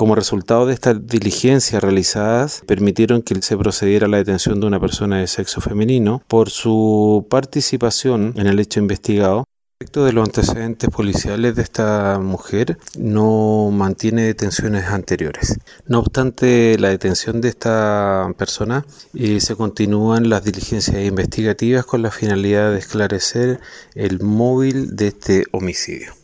Como resultado de estas diligencias realizadas, permitieron que se procediera a la detención de una persona de sexo femenino por su participación en el hecho investigado. Respecto de los antecedentes policiales de esta mujer, no mantiene detenciones anteriores. No obstante la detención de esta persona, eh, se continúan las diligencias investigativas con la finalidad de esclarecer el móvil de este homicidio.